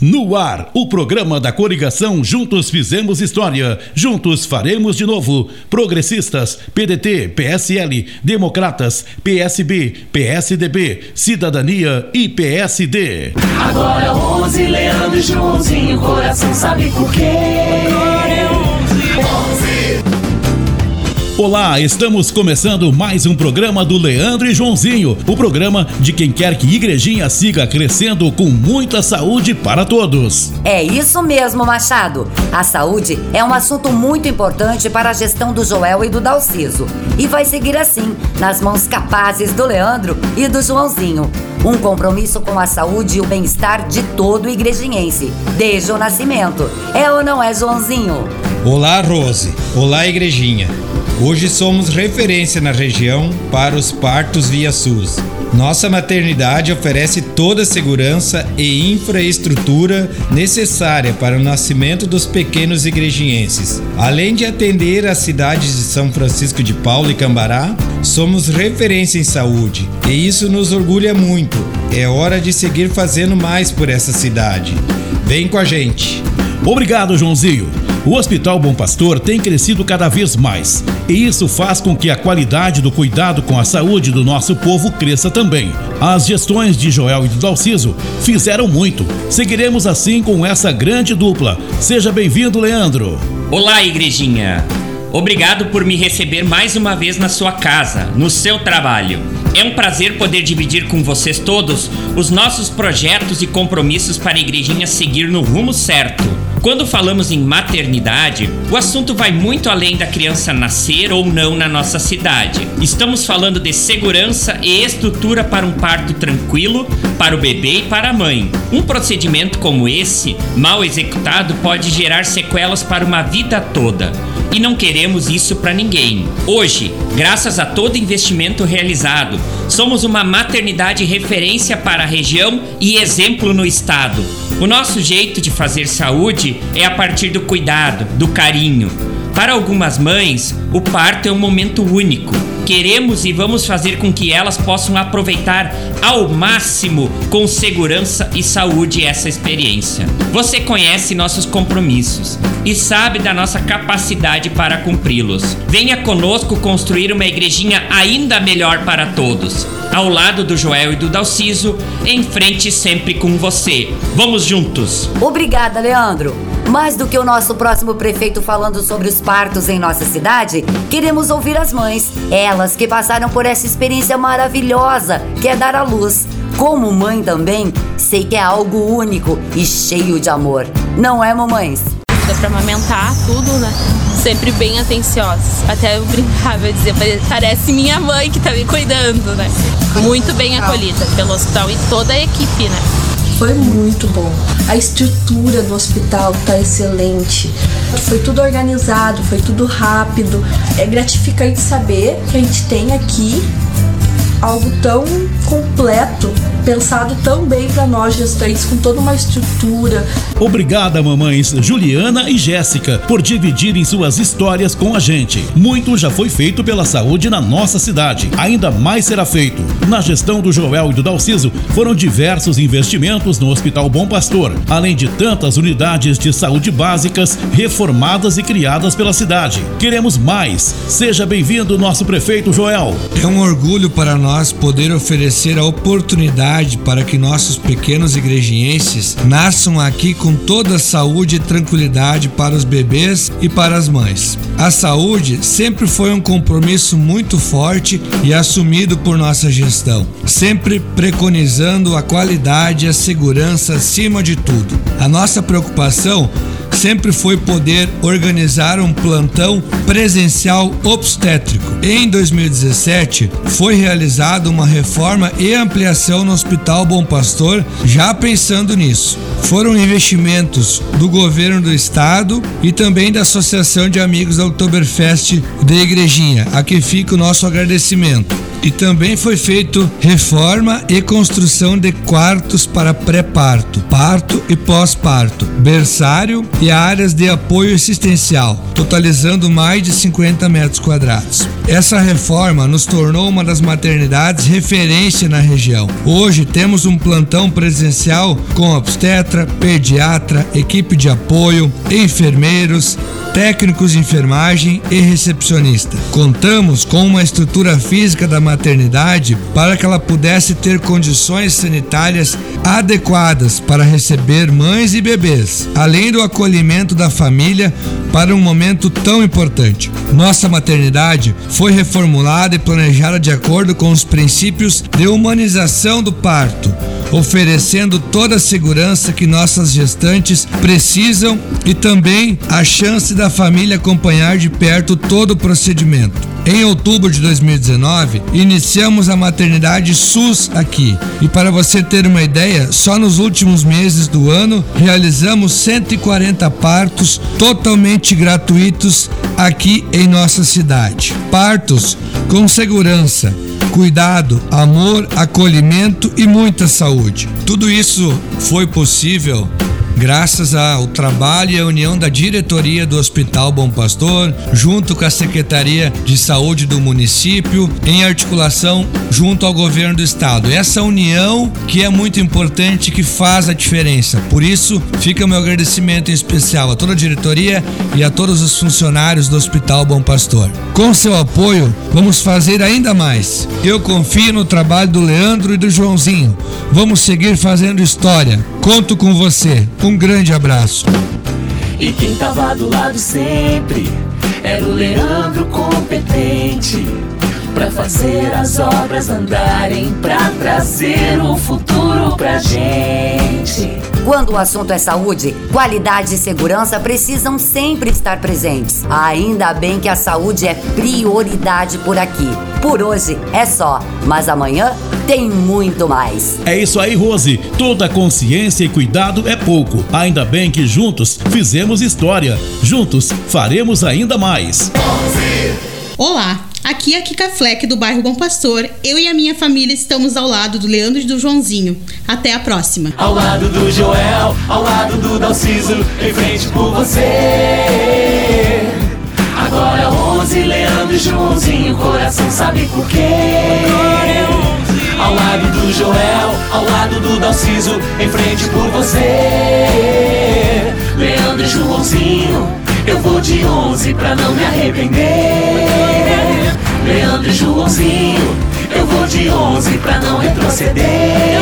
No ar, o programa da coligação Juntos Fizemos História, Juntos Faremos de Novo. Progressistas, PDT, PSL, Democratas, PSB, PSDB, Cidadania e PSD. Agora 11, Leandro e Joãozinho, coração sabe por quê? Agora é 11, 11. Olá, estamos começando mais um programa do Leandro e Joãozinho, o programa de quem quer que Igrejinha siga crescendo com muita saúde para todos. É isso mesmo, Machado. A saúde é um assunto muito importante para a gestão do Joel e do Dalciso. E vai seguir assim, nas mãos capazes do Leandro e do Joãozinho. Um compromisso com a saúde e o bem-estar de todo igrejinhense, desde o nascimento. É ou não é, Joãozinho? Olá, Rose. Olá, Igrejinha. Hoje somos referência na região para os partos via SUS. Nossa maternidade oferece toda a segurança e infraestrutura necessária para o nascimento dos pequenos igrejinhenses. Além de atender as cidades de São Francisco de Paulo e Cambará, somos referência em saúde e isso nos orgulha muito. É hora de seguir fazendo mais por essa cidade. Vem com a gente! Obrigado, Joãozinho. O Hospital Bom Pastor tem crescido cada vez mais, e isso faz com que a qualidade do cuidado com a saúde do nosso povo cresça também. As gestões de Joel e do Dalciso fizeram muito. Seguiremos assim com essa grande dupla. Seja bem-vindo, Leandro. Olá, igrejinha. Obrigado por me receber mais uma vez na sua casa, no seu trabalho. É um prazer poder dividir com vocês todos os nossos projetos e compromissos para a igrejinha seguir no rumo certo. Quando falamos em maternidade, o assunto vai muito além da criança nascer ou não na nossa cidade. Estamos falando de segurança e estrutura para um parto tranquilo para o bebê e para a mãe. Um procedimento como esse, mal executado, pode gerar sequelas para uma vida toda. E não queremos isso para ninguém. Hoje, graças a todo investimento realizado, somos uma maternidade referência para a região e exemplo no estado. O nosso jeito de fazer saúde é a partir do cuidado, do carinho. Para algumas mães, o parto é um momento único. Queremos e vamos fazer com que elas possam aproveitar ao máximo, com segurança e saúde, essa experiência. Você conhece nossos compromissos e sabe da nossa capacidade para cumpri-los. Venha conosco construir uma igrejinha ainda melhor para todos. Ao lado do Joel e do Dalciso, em frente sempre com você. Vamos juntos! Obrigada, Leandro. Mais do que o nosso próximo prefeito falando sobre os partos em nossa cidade, queremos ouvir as mães, elas que passaram por essa experiência maravilhosa que é dar à luz. Como mãe também, sei que é algo único e cheio de amor. Não é, mamães? Dá pra amamentar tudo, né? Sempre bem atenciosos. Até eu brincava, eu dizia, parece minha mãe que tá me cuidando, né? Muito bem acolhida pelo hospital e toda a equipe, né? Foi muito bom. A estrutura do hospital tá excelente. Foi tudo organizado, foi tudo rápido. É gratificante saber que a gente tem aqui algo tão completo, pensado tão bem para nós gestantes, com toda uma estrutura. Obrigada, mamães Juliana e Jéssica, por dividirem suas histórias com a gente. Muito já foi feito pela saúde na nossa cidade. Ainda mais será feito. Na gestão do Joel e do Dalciso, foram diversos investimentos no Hospital Bom Pastor, além de tantas unidades de saúde básicas reformadas e criadas pela cidade. Queremos mais. Seja bem-vindo, nosso prefeito Joel. É um orgulho para nós poder oferecer a oportunidade para que nossos pequenos igrejienses nasçam aqui com toda a saúde e tranquilidade para os bebês e para as mães. A saúde sempre foi um compromisso muito forte e assumido por nossa gestão, sempre preconizando a qualidade e a segurança acima de tudo. A nossa preocupação sempre foi poder organizar um plantão presencial obstétrico. Em 2017, foi realizada uma reforma e ampliação no Hospital Bom Pastor, já pensando nisso. Foram investimentos do governo do estado e também da Associação de Amigos da Oktoberfest da Igrejinha, a que fica o nosso agradecimento. E também foi feito reforma e construção de quartos para pré-parto, parto e pós-parto, berçário e áreas de apoio assistencial, totalizando mais de 50 metros quadrados. Essa reforma nos tornou uma das maternidades referência na região. Hoje temos um plantão presencial com obstetra, pediatra, equipe de apoio, enfermeiros, técnicos de enfermagem e recepcionista. Contamos com uma estrutura física da maternidade para que ela pudesse ter condições sanitárias adequadas para receber mães e bebês, além do acolhimento da família para um momento tão importante. Nossa maternidade foi reformulada e planejada de acordo com os princípios de humanização do parto oferecendo toda a segurança que nossas gestantes precisam e também a chance da família acompanhar de perto todo o procedimento. Em outubro de 2019, iniciamos a maternidade SUS aqui. E para você ter uma ideia, só nos últimos meses do ano realizamos 140 partos totalmente gratuitos aqui em nossa cidade. Partos com segurança cuidado, amor, acolhimento e muita saúde. Tudo isso foi possível graças ao trabalho e à união da diretoria do Hospital Bom Pastor, junto com a Secretaria de Saúde do município, em articulação junto ao governo do estado. Essa união que é muito importante, que faz a diferença. Por isso, fica o meu agradecimento em especial a toda a diretoria e a todos os funcionários do Hospital Bom Pastor. Com seu apoio, vamos fazer ainda mais. Eu confio no trabalho do Leandro e do Joãozinho. Vamos seguir fazendo história. Conto com você. Um grande abraço. E quem tava do lado sempre era o Leandro competente para fazer as obras andarem, para trazer o futuro pra gente. Quando o assunto é saúde, qualidade e segurança precisam sempre estar presentes. Ainda bem que a saúde é prioridade por aqui. Por hoje é só, mas amanhã tem muito mais. É isso aí, Rose. Toda consciência e cuidado é pouco. Ainda bem que juntos fizemos história. Juntos faremos ainda mais. Olá, aqui é a Kika Fleck do bairro Bom Pastor. Eu e a minha família estamos ao lado do Leandro e do Joãozinho. Até a próxima. Ao lado do Joel, ao lado do Dalciso, em frente por você. Agora 11, Leandro e Joãozinho, coração sabe por quê? Ao lado do Joel, ao lado do Dalciso, em frente por você. Leandro e Joãozinho, eu vou de 11 pra não me arrepender. Leandro e Joãozinho, eu vou de 11 pra não retroceder.